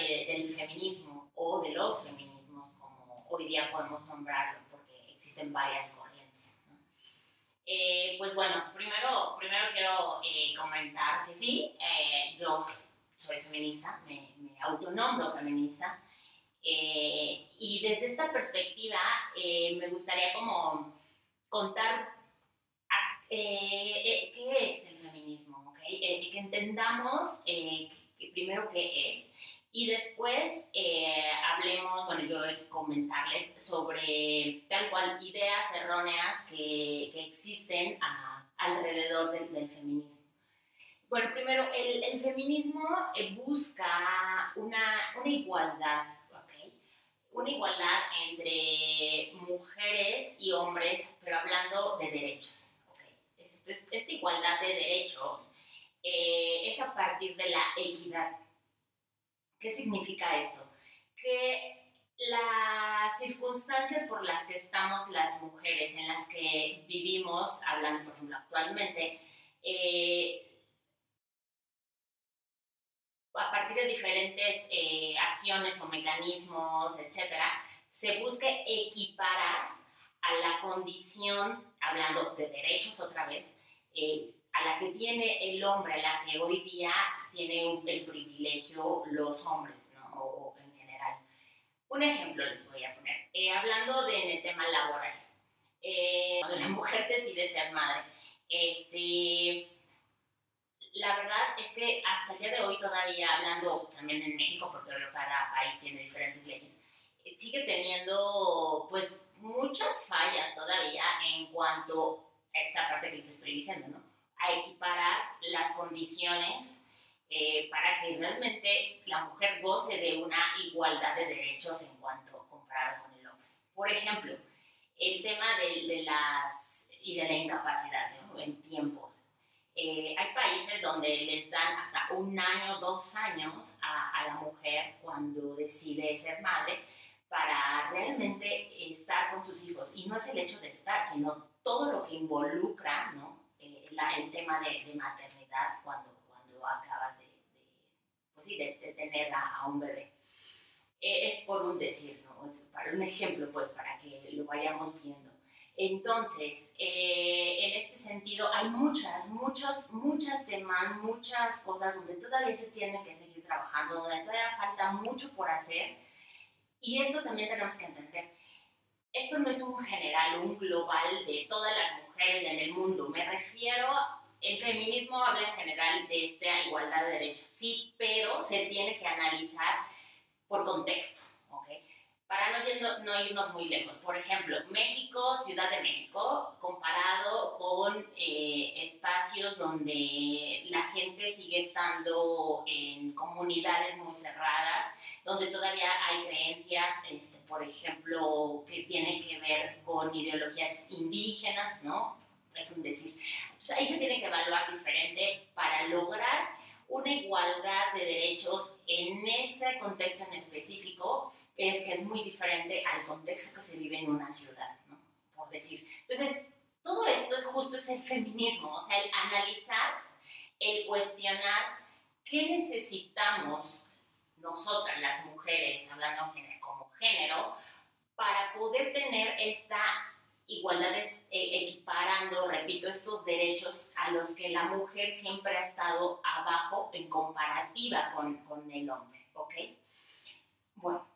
del feminismo o de los feminismos como hoy día podemos nombrarlo porque existen varias corrientes. Eh, pues bueno, primero, primero quiero eh, comentar que sí, eh, yo soy feminista, me, me autonombro feminista. y desde esta perspectiva me gustaría como contar qué es el feminismo, ¿okay? que entendamos primero qué es y después eh, hablemos, bueno, yo voy a comentarles sobre tal cual ideas erróneas que, que existen alrededor del, del, feminismo. Bueno, primero, el, el feminismo eh, busca una, una igualdad, ¿ok? Una igualdad entre mujeres y hombres, pero hablando de derechos, ¿ok? esta igualdad de derechos eh, es a partir de la equidad ¿Qué significa esto? Que las circunstancias por las que estamos las mujeres, en las que vivimos, hablando por ejemplo actualmente, eh, a partir de diferentes eh, acciones o mecanismos, etcétera, se busque equiparar a la condición, hablando de derechos otra vez, eh, a la que tiene el hombre, a la que hoy día tiene el privilegio los hombres, ¿no? O, en general. Un ejemplo les voy a poner. Eh, hablando del tema laboral, eh, cuando la mujer decide ser madre, este, la verdad es que hasta el día de hoy todavía, hablando también en México, porque cada país tiene diferentes leyes, eh, sigue teniendo pues muchas fallas todavía en cuanto a esta parte que les estoy diciendo, ¿no? A equiparar las condiciones eh, para que realmente la mujer goce de una igualdad de derechos en cuanto comparado con el hombre. Por ejemplo, el tema de, las y de la incapacidad en tiempos. Eh, hay países donde les dan hasta un año, dos años a, a, la mujer cuando decide ser madre para realmente estar con sus hijos. Y no es el hecho de estar, sino todo lo que involucra ¿no? Eh, el tema de, maternidad cuando, cuando acabas de, pues sí, de, tener a, un bebé. Eh, es por un decir, ¿no? Es para un ejemplo, pues para que lo vayamos viendo. Entonces, eh, en este sentido, hay muchas, muchas, muchas temas, muchas cosas donde todavía se tiene que seguir trabajando, donde todavía falta mucho por hacer. Y esto también tenemos que entender esto no es un general, un global de todas las mujeres en el mundo. Me refiero, el feminismo habla en general de esta igualdad de derechos, sí, pero se tiene que analizar por contexto, ¿ok? Para no, no irnos muy lejos. Por ejemplo, México, Ciudad de México, comparado con eh, espacios donde la gente sigue estando en comunidades muy cerradas, donde todavía hay creencias, este, por ejemplo, que tienen que ver con ideologías indígenas, ¿no? Es un decir. ahí se tiene que evaluar diferente para lograr una igualdad de derechos en ese contexto en específico, es que es muy diferente al contexto que se vive en una ciudad, ¿no? Por decir. Entonces, todo esto es justo es el feminismo, o sea, el analizar, el cuestionar qué necesitamos nosotras las mujeres, hablando como género, para poder tener esta igualdad, eh, equiparando, repito, estos derechos a los que la mujer siempre ha estado abajo en comparativa con, con el hombre, ¿ok? Bueno,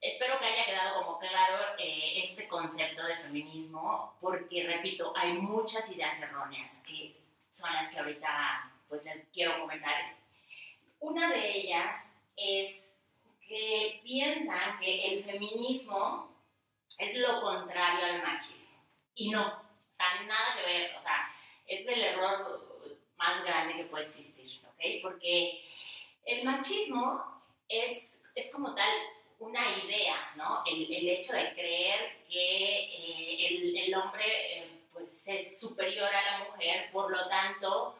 espero que haya quedado como claro eh, este concepto de feminismo, porque, repito, hay muchas ideas erróneas que son las que ahorita pues les quiero comentar. Una de ellas es que piensan que el feminismo es lo contrario al machismo. Y no, o sea, nada que ver, o sea, es el error más grande que puede existir, ¿ok? Porque el machismo es, es como tal una idea, ¿no? El, el hecho de creer que eh, el, el, hombre eh, pues es superior a la mujer, por lo tanto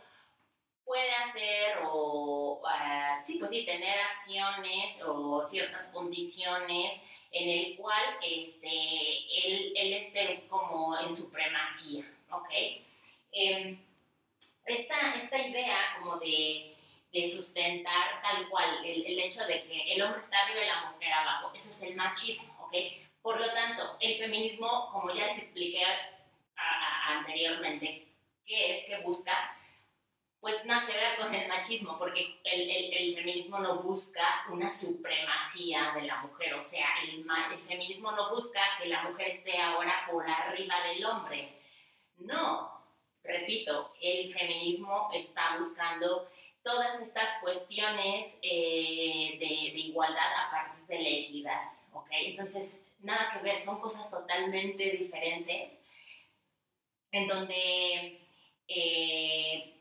puede hacer o, ah, sí, pues sí, tener acciones o ciertas condiciones en el cual este, él, él esté como en supremacía, ¿ok? Em, esta, esta idea como de, de sustentar tal cual el, el, hecho de que el hombre está arriba y la mujer abajo, eso es el machismo, ¿ok? Por lo tanto, el feminismo, como ya les expliqué anteriormente, ¿qué es que busca? Pues nada que ver con el machismo, porque el, el, el, feminismo no busca una supremacía de la mujer, o sea, el, el feminismo no busca que la mujer esté ahora por arriba del hombre. No, repito, el feminismo está buscando todas estas cuestiones eh, de, de, igualdad a partir de la equidad, ¿ok? Entonces, nada que ver, son cosas totalmente diferentes, en donde eh,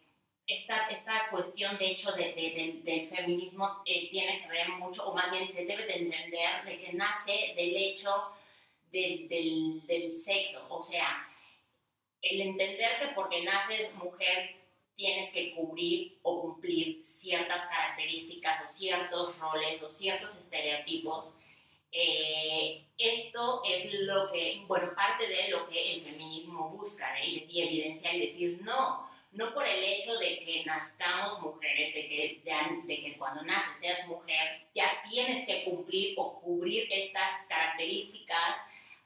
esta, esta, cuestión, de hecho, de, de, del feminismo eh, tiene que ver mucho, o más bien se debe de entender de que nace del hecho del, del, del sexo, o sea, el entender que porque naces mujer tienes que cubrir o cumplir ciertas características o ciertos roles o ciertos estereotipos eh, esto es lo que, bueno, parte de lo que el feminismo busca ¿eh? y, evidencia y decir no, no por el hecho de que nazcamos mujeres, de que, de, que cuando naces seas mujer, ya tienes que cumplir o cubrir estas características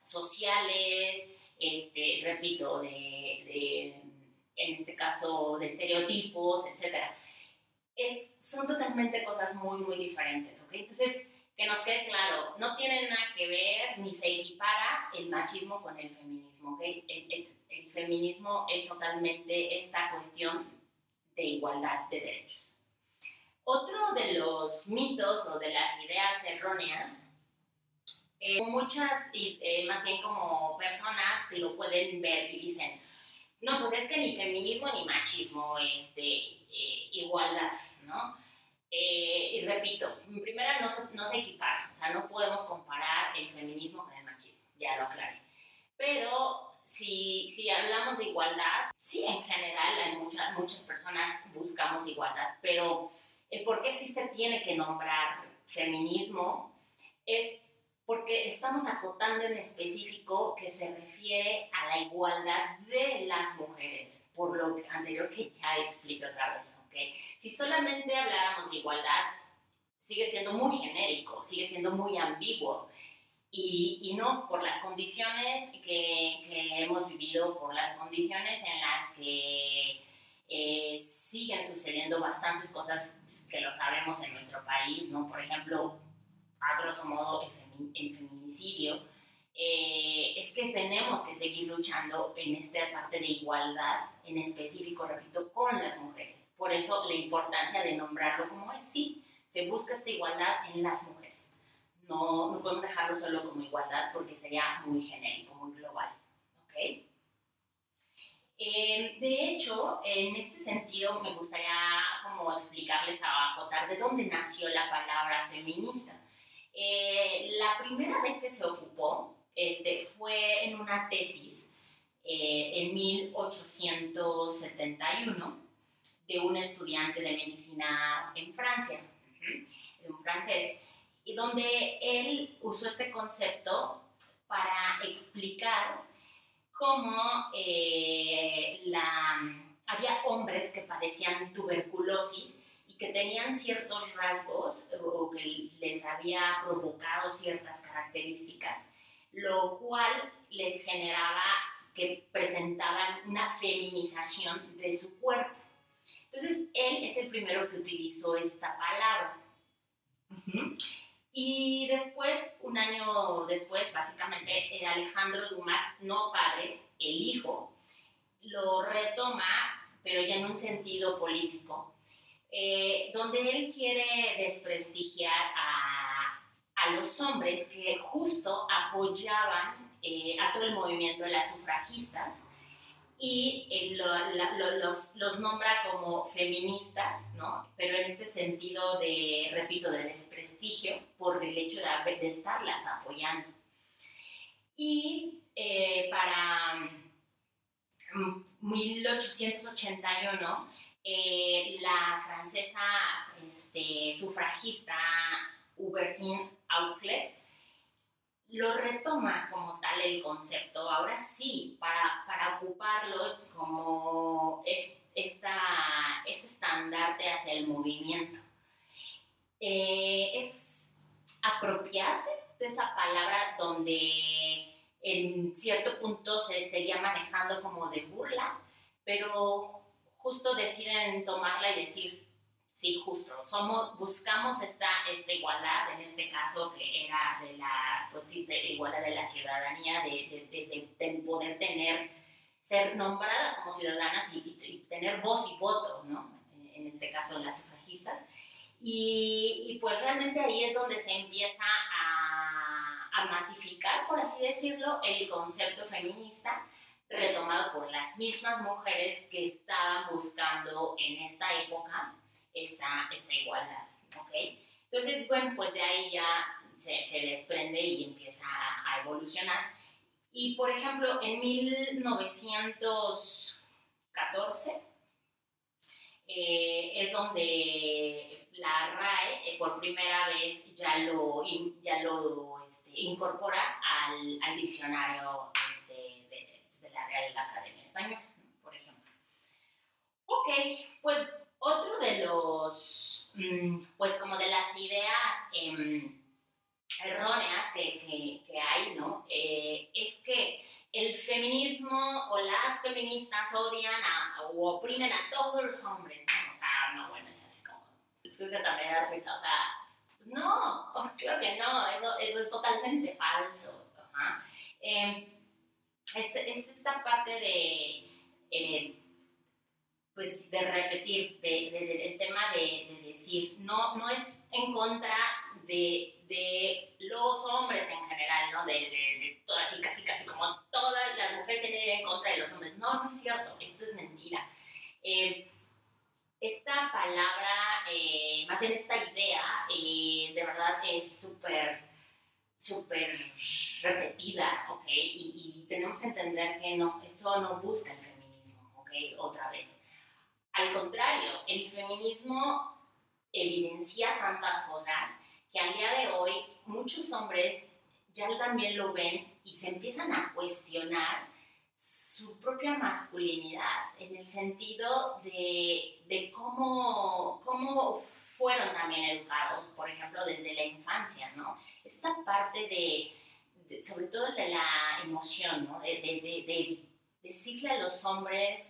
sociales, este, repito, de, de, en este caso de estereotipos, etc. Es, son totalmente cosas muy, muy diferentes, ¿ok? Entonces, que nos quede claro, no tiene nada que ver ni se equipara el machismo con el feminismo. ¿okay? El, feminismo es totalmente esta cuestión de igualdad de derechos. Otro de los mitos o de las ideas erróneas, eh, muchas, eh, más bien como personas que lo pueden ver y dicen, no, pues es que ni feminismo ni machismo, este, eh, igualdad, ¿no? Eh, y repito, en primera no, no se equipara, o sea, no podemos comparar el feminismo con el machismo, ya lo aclaré. Pero si, si hablamos de igualdad, sí, en general hay muchas muchas personas buscamos igualdad, pero el por qué sí se tiene que nombrar feminismo es porque estamos acotando en específico que se refiere a la igualdad de las mujeres, por lo anterior que ya expliqué otra vez. Si solamente habláramos de igualdad, sigue siendo muy genérico, sigue siendo muy ambiguo. Y, y no por las condiciones que, que, hemos vivido, por las condiciones en las que eh, siguen sucediendo bastantes cosas que lo sabemos en nuestro país, ¿no? Por ejemplo, a grosso modo, el, femi el feminicidio. Eh, es que tenemos que seguir luchando en esta parte de igualdad, en específico, repito, con las mujeres. Por eso la importancia de nombrarlo como es. Sí, se busca esta igualdad en las mujeres. No, no podemos dejarlo solo como igualdad porque sería muy genérico, muy global. ¿Ok? Eh, de hecho, en este sentido me gustaría como explicarles a acotar de dónde nació la palabra feminista. Eh, la primera vez que se ocupó este, fue en una tesis eh, en 1871 de un estudiante de medicina en Francia, un francés, y donde él usó este concepto para explicar cómo eh, la, había hombres que padecían tuberculosis y que tenían ciertos rasgos o que les había provocado ciertas características, lo cual les generaba que presentaban una feminización de su cuerpo. Es el primero que utilizó esta palabra. Y después, un año después, básicamente, Alejandro Dumas, no padre, el hijo, lo retoma, pero ya en un sentido político, eh, donde él quiere desprestigiar a, a, los hombres que justo apoyaban eh, a todo el movimiento de las sufragistas y eh, los, los, nombra como feministas, ¿no? Pero en este sentido de, repito, de desprestigio por el hecho de, de estarlas apoyando. Y eh, para 1881, mm, eh, la francesa este, sufragista Hubertine Auclet lo retoma como tal el concepto, ahora sí, para, para ocuparlo como es, esta, este estandarte hacia el movimiento. Eh, es apropiarse de esa palabra donde en cierto punto se seguía manejando como de burla, pero justo deciden tomarla y decir, sí, justo, somos, buscamos esta, esta igualdad, en este caso que era de la, pues sí, de igualdad de la ciudadanía, de, de, de, poder tener, ser nombradas como ciudadanas y, tener voz y voto, ¿no? En este caso las sufragistas. Y, y, pues realmente ahí es donde se empieza a, a masificar, por así decirlo, el concepto feminista retomado por las mismas mujeres que estaban buscando en esta época esta, esta igualdad, ¿ok? Entonces, bueno, pues de ahí ya se, se desprende y empieza a, evolucionar. Y, por ejemplo, en 1914 eh, es donde la RAE eh, por primera vez ya lo, ya lo este, incorpora al, al diccionario este, de, de, la Real Academia Española, por ejemplo. Ok, pues otro de los, mm, pues como de las ideas em, erróneas que, que, hay, ¿no? Eh, es que el feminismo o las feministas odian a, o oprimen a todos los hombres, ¿no? O sea, no, bueno, es así como, es que también da risa, o sea, no, creo que no, eso, eso es totalmente falso. Em, es, es, esta parte de... Eh, pues de repetir de, el tema de, decir, no, no es en contra de, de los hombres en general, ¿no? De, de, todas, así casi, casi como todas las mujeres tienen en contra de los hombres. No, no es cierto, esto es mentira. Eh, esta palabra, eh, más bien esta idea, eh, de verdad es súper, súper repetida, ¿ok? Y, y tenemos que entender que no, eso no busca el feminismo, ¿ok? Otra vez al contrario, el feminismo evidencia tantas cosas que al día de hoy muchos hombres ya también lo ven y se empiezan a cuestionar su propia masculinidad en el sentido de, de cómo, cómo fueron también educados, por ejemplo, desde la infancia, ¿no? Esta parte de, sobre todo de la emoción, ¿no? De, de, de decirle a los hombres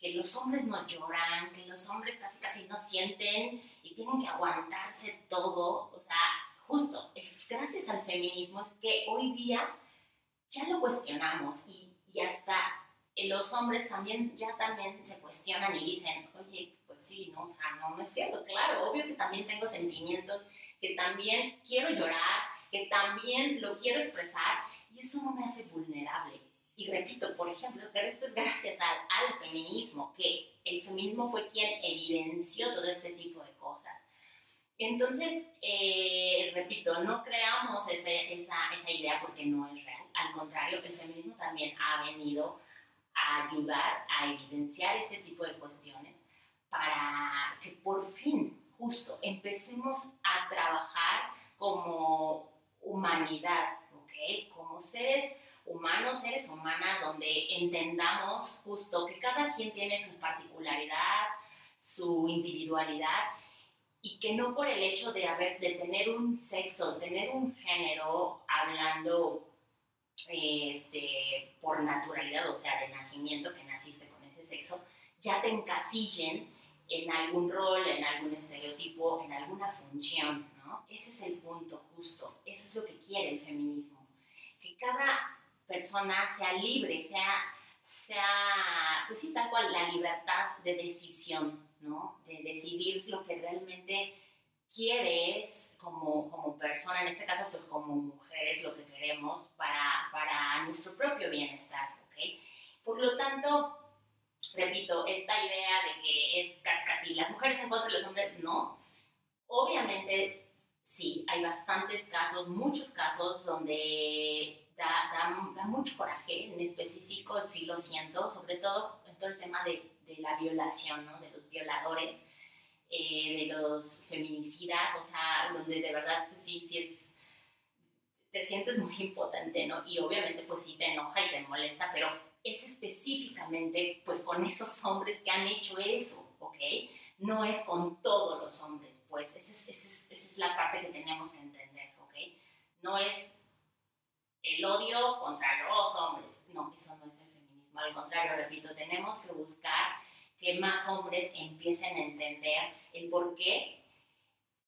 que los hombres no lloran, que los hombres casi casi no sienten y tienen que aguantarse todo. O sea, justo, gracias al feminismo es que hoy día ya lo cuestionamos y, y hasta los hombres también ya también se cuestionan y dicen, oye, pues sí, no, o sea, no, no es cierto, claro, obvio que también tengo sentimientos, que también quiero llorar, que también lo quiero expresar y eso no me hace vulnerable. Y repito, por ejemplo, que esto es gracias al, feminismo, que el feminismo fue quien evidenció todo este tipo de cosas. Entonces, eh, repito, no creamos esa, esa idea porque no es real. Al contrario, el feminismo también ha venido a ayudar a evidenciar este tipo de cuestiones para que por fin, justo, empecemos a trabajar como humanidad, ¿ok? Como seres humanos, seres humanas, donde entendamos justo que cada quien tiene su particularidad, su individualidad y que no por el hecho de, haber, de tener un sexo, tener un género, hablando este, por naturalidad, o sea, de nacimiento, que naciste con ese sexo, ya te encasillen en algún rol, en algún estereotipo, en alguna función, ¿no? Ese es el punto justo, eso es lo que quiere el feminismo, que cada persona sea libre, sea, sea, pues sí, tal cual, la libertad de decisión, ¿no? De decidir lo que realmente quieres como, como persona, en este caso, pues como mujeres, lo que queremos para, para nuestro propio bienestar, ¿ok? Por lo tanto, repito, esta idea de que es casi, casi las mujeres en contra de los hombres, no. Obviamente, sí, hay bastantes casos, muchos casos donde da, da, mucho coraje, en específico sí lo siento, sobre todo en todo el tema de, de la violación ¿no? de los violadores, eh, de los feminicidas, o sea, donde de verdad, pues sí, sí es te sientes muy impotente, ¿no? Y obviamente pues sí te enoja y te molesta, pero es específicamente pues con esos hombres que han hecho eso, ¿ok? No es con todos los hombres, pues esa es, esa es, esa es la parte que tenemos que entender, ¿ok? No es el odio contra los hombres, no, eso no es el feminismo, al contrario, repito, tenemos que buscar que más hombres empiecen a entender el por qué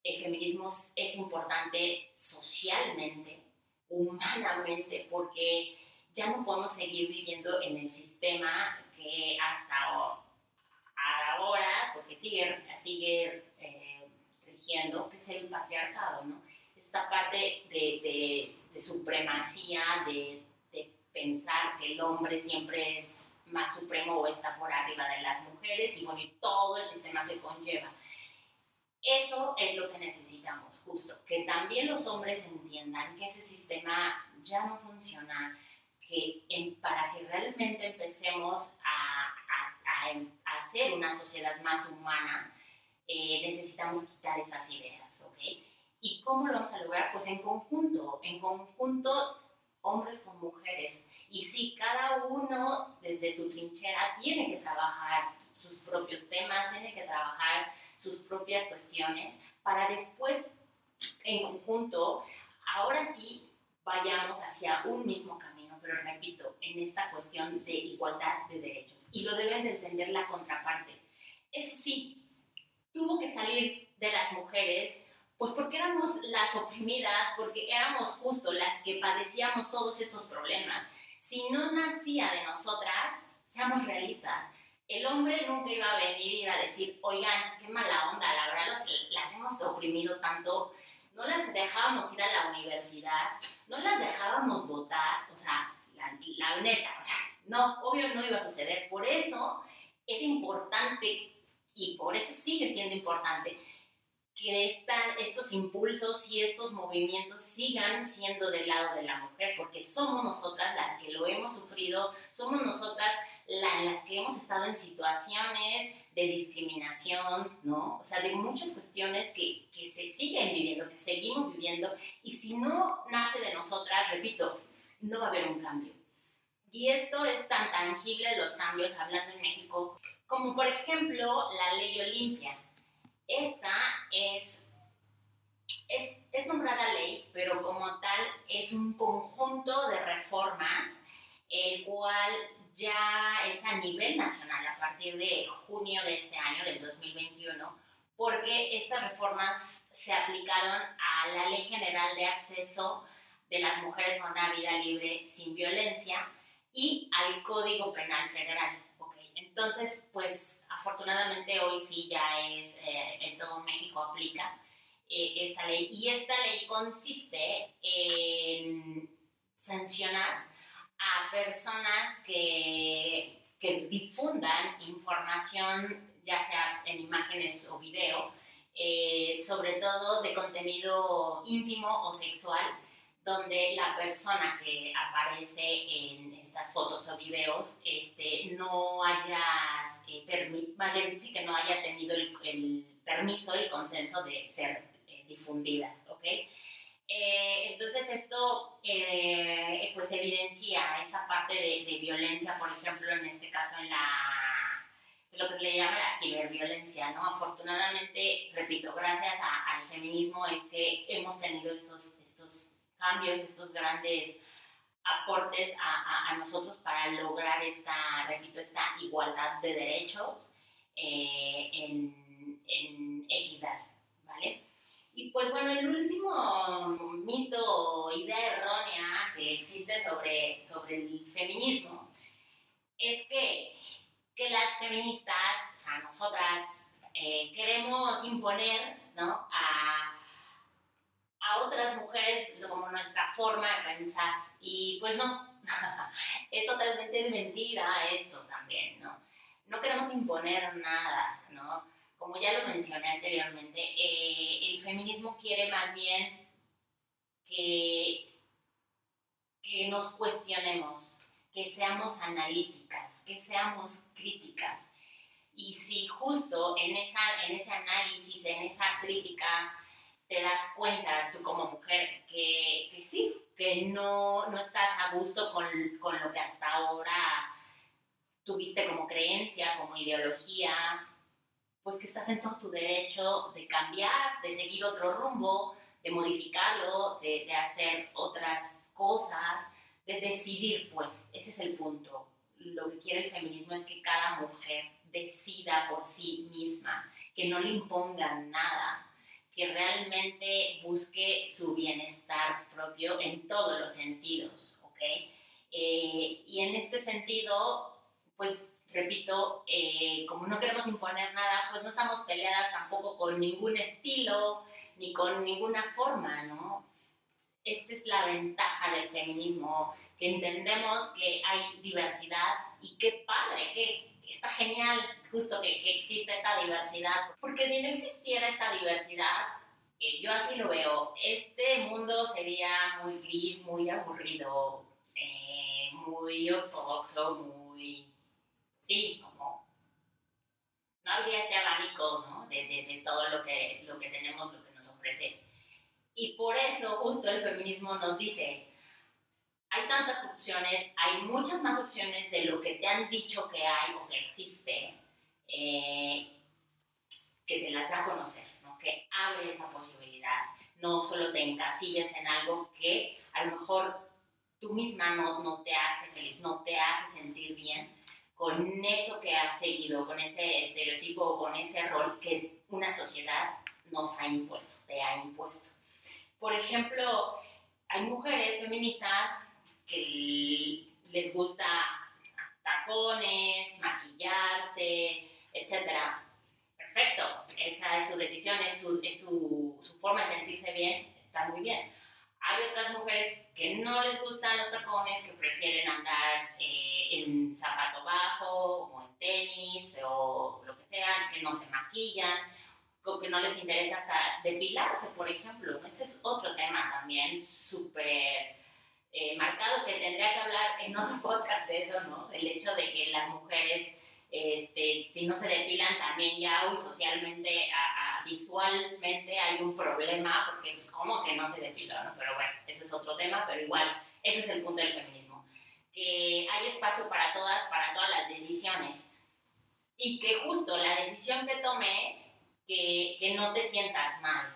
el feminismo es importante socialmente, humanamente, porque ya no podemos seguir viviendo en el sistema que hasta ahora, porque sigue, sigue eh, rigiendo, que es el patriarcado, ¿no? Esta parte de, de, supremacía, de, de pensar que el hombre siempre es más supremo o está por arriba de las mujeres y todo el sistema que conlleva. Eso es lo que necesitamos, justo, que también los hombres entiendan que ese sistema ya no funciona, que para que realmente empecemos a, a, a, hacer una sociedad más humana, eh, necesitamos quitar esas ideas. ¿Y cómo lo vamos a lograr? Pues en conjunto, en conjunto, hombres con mujeres. Y sí, cada uno desde su trinchera tiene que trabajar sus propios temas, tiene que trabajar sus propias cuestiones, para después, en conjunto, ahora sí vayamos hacia un mismo camino, pero repito, en esta cuestión de igualdad de derechos. Y lo deben de entender la contraparte. Eso sí, tuvo que salir de las mujeres, pues porque éramos las oprimidas, porque éramos justo las que padecíamos todos estos problemas. Si no nacía de nosotras, seamos realistas, el hombre nunca iba a venir y iba a decir, oigan, qué mala onda, la verdad las hemos oprimido tanto, no las dejábamos ir a la universidad, no las dejábamos votar, o sea, la, neta, o sea, no, obvio no iba a suceder. Por eso era importante, y por eso sigue siendo importante, que estos impulsos y estos movimientos sigan siendo del lado de la mujer, porque somos nosotras las que lo hemos sufrido, somos nosotras las que hemos estado en situaciones de discriminación, ¿no? O sea, de muchas cuestiones que, que se siguen viviendo, que seguimos viviendo, y si no nace de nosotras, repito, no va a haber un cambio. Y esto es tan tangible, los cambios, hablando en México, como por ejemplo la ley Olimpia. Esta es, es, es nombrada ley, pero como tal es un conjunto de reformas, el cual ya es a nivel nacional a partir de junio de este año, del 2021, porque estas reformas se aplicaron a la Ley General de Acceso de las Mujeres a una Vida Libre sin Violencia y al Código Penal Federal. Okay. Entonces, pues afortunadamente hoy sí ya es, eh, en todo México aplica eh, esta ley. Y esta ley consiste en sancionar a personas que, que difundan información, ya sea en imágenes o video, eh, sobre todo de contenido íntimo o sexual, donde la persona que aparece en estas fotos o videos este, no haya, eh, más bien sí que no haya tenido el, el, permiso, el consenso de ser eh, difundidas, ¿ok? Eh, entonces esto eh, pues evidencia esta parte de, de, violencia, por ejemplo, en este caso en la lo que se le llama la ciberviolencia, ¿no? Afortunadamente, repito, gracias a, al feminismo es que hemos tenido estos, estos cambios, estos grandes aportes a, a, nosotros para lograr esta, repito, esta igualdad de derechos eh, en, en equidad, ¿vale? Y pues bueno, el último mito o idea errónea que existe sobre, sobre el feminismo es que, que las feministas, o sea, nosotras, eh, queremos imponer ¿no? a, a otras mujeres como nuestra forma de pensar. Y pues no, es totalmente mentira esto también, ¿no? No queremos imponer nada, ¿no? como ya lo mencioné anteriormente, eh, el feminismo quiere más bien que, que nos cuestionemos, que seamos analíticas, que seamos críticas, Y si justo en, esa, en ese análisis, en esa crítica, te das cuenta tú como mujer que, que sí, que no, no, estás a gusto con, con lo que hasta ahora tuviste como creencia, como ideología, pues que estás en todo tu derecho de cambiar, de seguir otro rumbo, de modificarlo, de, de hacer otras cosas, de decidir, pues ese es el punto. Lo que quiere el feminismo es que cada mujer decida por sí misma, que no le impongan nada, que realmente busque su bienestar propio en todos los sentidos, ¿ok? Eh, y en este sentido, pues repito, eh, como no queremos imponer nada, pues no estamos peleadas tampoco con ningún estilo ni con ninguna forma, ¿no? Esta es la ventaja del feminismo, que entendemos que hay diversidad y qué padre, que está genial justo que, que exista esta diversidad, porque si no existiera esta diversidad, yo así lo veo, este mundo sería muy gris, muy aburrido, eh, muy ortodoxo, muy, sí, como, no habría este abanico, ¿no? De, de, de todo lo que, lo que tenemos, lo que nos ofrece. Y por eso justo el feminismo nos dice, hay tantas opciones, hay muchas más opciones de lo que te han dicho que hay o que existe, eh, que te las da a conocer, ¿no? que abre esa posibilidad. No solo te encasillas en algo que a lo mejor tú misma no, no te hace feliz, no te hace sentir bien con eso que has seguido, con ese estereotipo o con ese rol que una sociedad nos ha impuesto, te ha impuesto. Por ejemplo, hay mujeres feministas que les gusta tacones, maquillarse, etc. Perfecto, esa es su decisión, es su, es su forma de sentirse bien, está muy bien. Hay otras mujeres que no les gustan los tacones, que prefieren andar eh, en zapato bajo o en tenis o lo que sea, que no se maquillan, o que no les interesa hasta depilarse, por ejemplo. Ese es otro tema también súper eh, marcado que tendría que hablar en otro podcast de eso, ¿no? El hecho de que las mujeres, este, si no se depilan, también ya hoy socialmente, a, visualmente hay un problema, porque pues como que no se depila, ¿no? Pero bueno, ese es otro tema, pero igual, ese es el punto del feminismo. Que hay espacio para todas, para todas las decisiones. Y que justo la decisión que tomes, que, que no te sientas mal,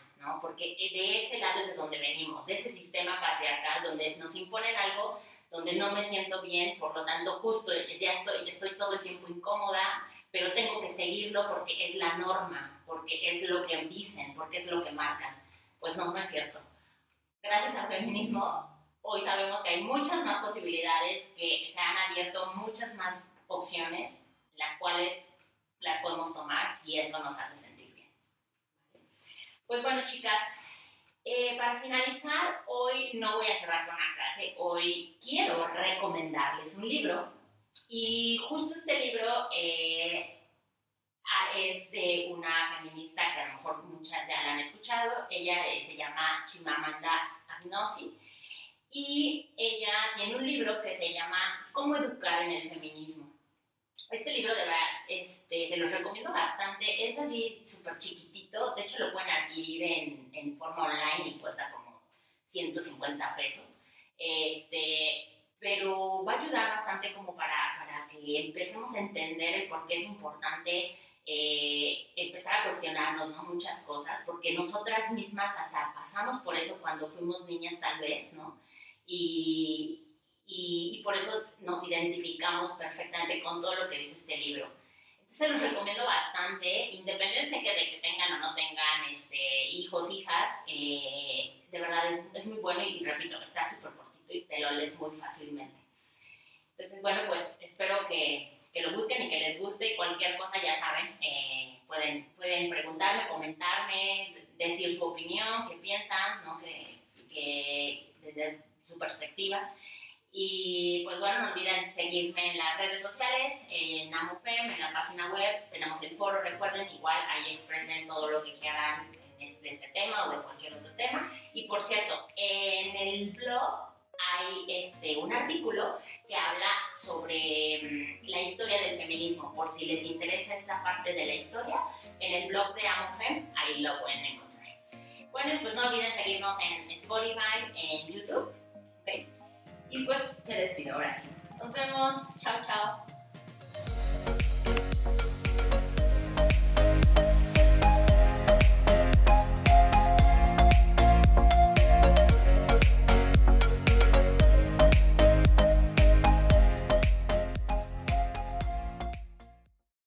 porque de ese lado es de donde venimos, de ese sistema patriarcal donde nos imponen algo donde no me siento bien, por lo tanto justo ya estoy, todo el tiempo incómoda, pero tengo que seguirlo porque es la norma, porque es lo que dicen, porque es lo que marcan. Pues no, no es cierto. Gracias al feminismo, hoy sabemos que hay muchas más posibilidades, que se han abierto muchas más opciones, las cuales las podemos tomar si eso nos hace sentir. Pues bueno, chicas, eh, para finalizar, hoy no voy a cerrar con una frase, hoy quiero recomendarles un libro. Y justo este libro eh, es de una feminista que a lo mejor muchas ya la han escuchado, ella eh, se llama Chimamanda Agnosi y ella tiene un libro que se llama Cómo educar en el feminismo. Este libro este, se los recomiendo bastante, es así súper chiquitito, de hecho lo pueden adquirir en, en, forma online y cuesta como 150 pesos, este, pero va a ayudar bastante como para, para que empecemos a entender el por qué es importante eh, empezar a cuestionarnos ¿no? muchas cosas, porque nosotras mismas hasta pasamos por eso cuando fuimos niñas tal vez, ¿no? Y, y, por eso nos identificamos perfectamente con todo lo que dice este libro. Entonces los recomiendo bastante, independiente de que tengan o no tengan este, hijos, hijas, eh, de verdad es, es, muy bueno y, repito, está súper cortito y te lo lees muy fácilmente. Entonces, bueno, pues espero que, que, lo busquen y que les guste y cualquier cosa ya saben, eh, pueden, pueden preguntarme, comentarme, decir su opinión, qué piensan, ¿no? que, que desde su perspectiva. Y pues bueno, no olviden seguirme en las redes sociales, en AMUFEM, en la página web, tenemos el foro, recuerden, igual ahí expresen todo lo que quieran de este tema o de cualquier otro tema. Y por cierto, en el blog hay este, un artículo que habla sobre mm, la historia del feminismo, por si les interesa esta parte de la historia, en el blog de AmoFem, ahí lo pueden encontrar. Bueno, pues no olviden seguirnos en Spotify, en YouTube. Facebook y pues me despido ahora sí. Nos vemos. Chao, chao.